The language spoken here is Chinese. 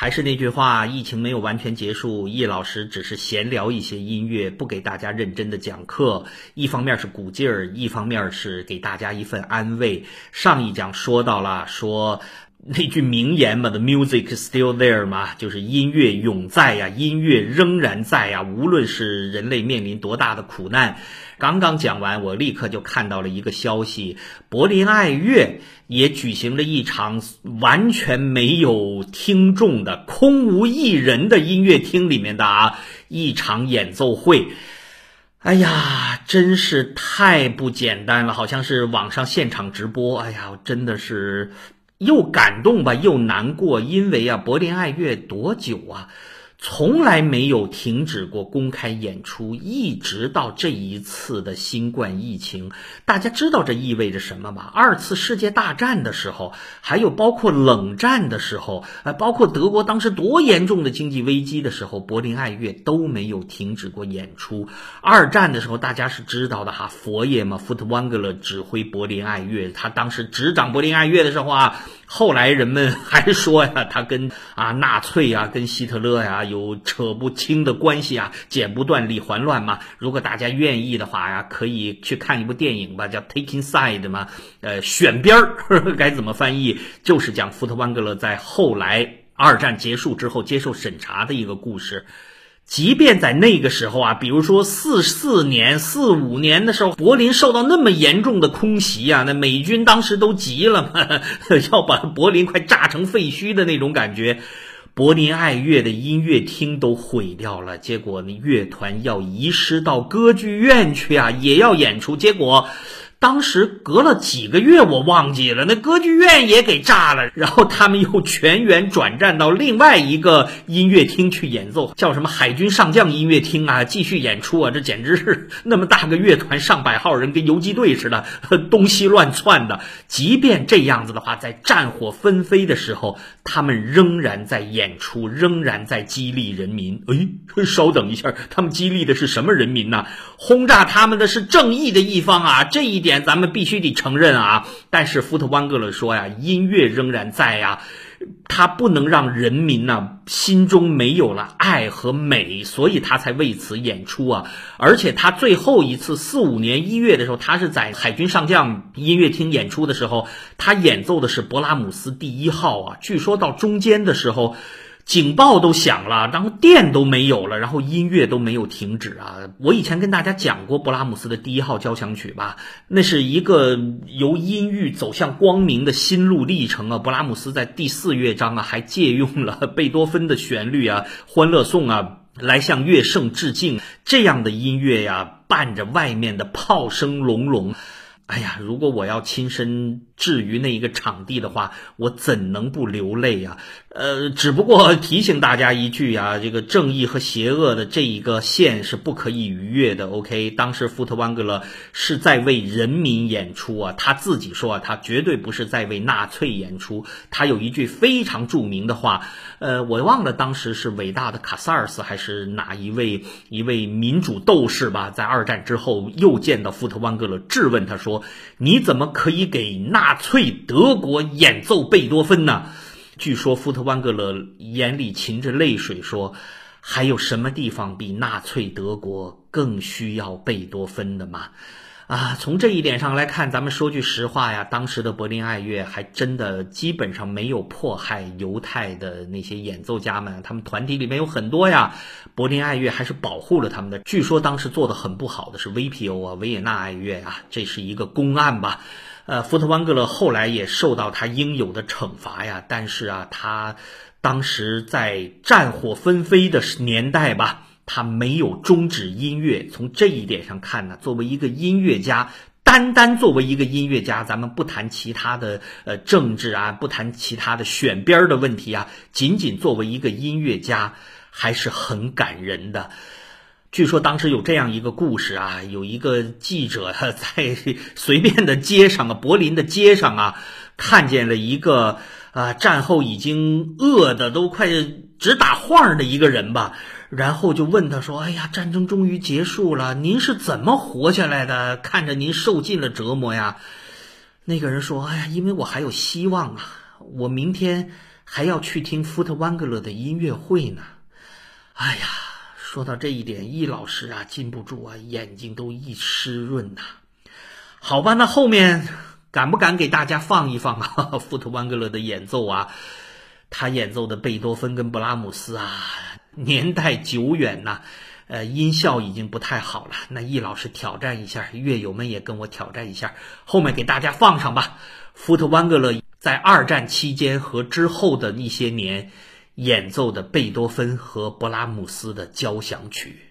还是那句话，疫情没有完全结束，叶老师只是闲聊一些音乐，不给大家认真的讲课。一方面是鼓劲儿，一方面是给大家一份安慰。上一讲说到了，说那句名言嘛，“The music still there” 嘛，就是音乐永在呀，音乐仍然在呀，无论是人类面临多大的苦难。刚刚讲完，我立刻就看到了一个消息：柏林爱乐也举行了一场完全没有听众的、空无一人的音乐厅里面的啊一场演奏会。哎呀，真是太不简单了，好像是网上现场直播。哎呀，真的是又感动吧，又难过，因为啊，柏林爱乐多久啊？从来没有停止过公开演出，一直到这一次的新冠疫情。大家知道这意味着什么吗？二次世界大战的时候，还有包括冷战的时候，呃，包括德国当时多严重的经济危机的时候，柏林爱乐都没有停止过演出。二战的时候，大家是知道的哈，佛爷嘛，福特万格勒指挥柏林爱乐，他当时执掌柏林爱乐的时候啊。后来人们还说呀，他跟啊纳粹呀、跟希特勒呀有扯不清的关系啊，剪不断理还乱嘛。如果大家愿意的话呀，可以去看一部电影吧，叫《Taking Side》嘛，呃，选边儿 该怎么翻译？就是讲福特万格勒在后来二战结束之后接受审查的一个故事。即便在那个时候啊，比如说四四年、四五年的时候，柏林受到那么严重的空袭啊，那美军当时都急了嘛，要把柏林快炸成废墟的那种感觉。柏林爱乐的音乐厅都毁掉了，结果那乐团要移师到歌剧院去啊，也要演出，结果。当时隔了几个月，我忘记了，那歌剧院也给炸了，然后他们又全员转战到另外一个音乐厅去演奏，叫什么海军上将音乐厅啊，继续演出啊，这简直是那么大个乐团，上百号人跟游击队似的，东西乱窜的。即便这样子的话，在战火纷飞的时候，他们仍然在演出，仍然在激励人民。哎，稍等一下，他们激励的是什么人民呢？轰炸他们的是正义的一方啊，这一点。点咱们必须得承认啊，但是福特万格勒说呀，音乐仍然在呀，他不能让人民呢心中没有了爱和美，所以他才为此演出啊。而且他最后一次四五年一月的时候，他是在海军上将音乐厅演出的时候，他演奏的是勃拉姆斯第一号啊。据说到中间的时候。警报都响了，然后电都没有了，然后音乐都没有停止啊！我以前跟大家讲过勃拉姆斯的第一号交响曲吧，那是一个由阴郁走向光明的心路历程啊！勃拉姆斯在第四乐章啊，还借用了贝多芬的旋律啊，《欢乐颂》啊，来向乐圣致敬。这样的音乐呀，伴着外面的炮声隆隆。哎呀，如果我要亲身置于那一个场地的话，我怎能不流泪呀？呃，只不过提醒大家一句呀，这个正义和邪恶的这一个线是不可以逾越的。OK，当时福特万格勒是在为人民演出啊，他自己说啊，他绝对不是在为纳粹演出。他有一句非常著名的话，呃，我忘了当时是伟大的卡萨尔斯还是哪一位一位民主斗士吧，在二战之后又见到福特万格勒，质问他说。你怎么可以给纳粹德国演奏贝多芬呢？据说福特万格勒眼里噙着泪水说：“还有什么地方比纳粹德国更需要贝多芬的吗？”啊，从这一点上来看，咱们说句实话呀，当时的柏林爱乐还真的基本上没有迫害犹太的那些演奏家们，他们团体里面有很多呀，柏林爱乐还是保护了他们的。据说当时做的很不好的是 VPO 啊，维也纳爱乐啊，这是一个公案吧？呃，福特万格勒后来也受到他应有的惩罚呀，但是啊，他当时在战火纷飞的年代吧。他没有终止音乐，从这一点上看呢，作为一个音乐家，单单作为一个音乐家，咱们不谈其他的呃政治啊，不谈其他的选边的问题啊，仅仅作为一个音乐家，还是很感人的。据说当时有这样一个故事啊，有一个记者在随便的街上啊，柏林的街上啊，看见了一个啊战后已经饿的都快直打晃的一个人吧。然后就问他说：“哎呀，战争终于结束了，您是怎么活下来的？看着您受尽了折磨呀。”那个人说：“哎呀，因为我还有希望啊，我明天还要去听福特万格勒的音乐会呢。哎呀，说到这一点，易老师啊，禁不住啊，眼睛都一湿润呐。好吧，那后面敢不敢给大家放一放啊？福特万格勒的演奏啊，他演奏的贝多芬跟布拉姆斯啊，年代久远呐，呃，音效已经不太好了。那易老师挑战一下，乐友们也跟我挑战一下，后面给大家放上吧。福特万格勒在二战期间和之后的一些年演奏的贝多芬和勃拉姆斯的交响曲。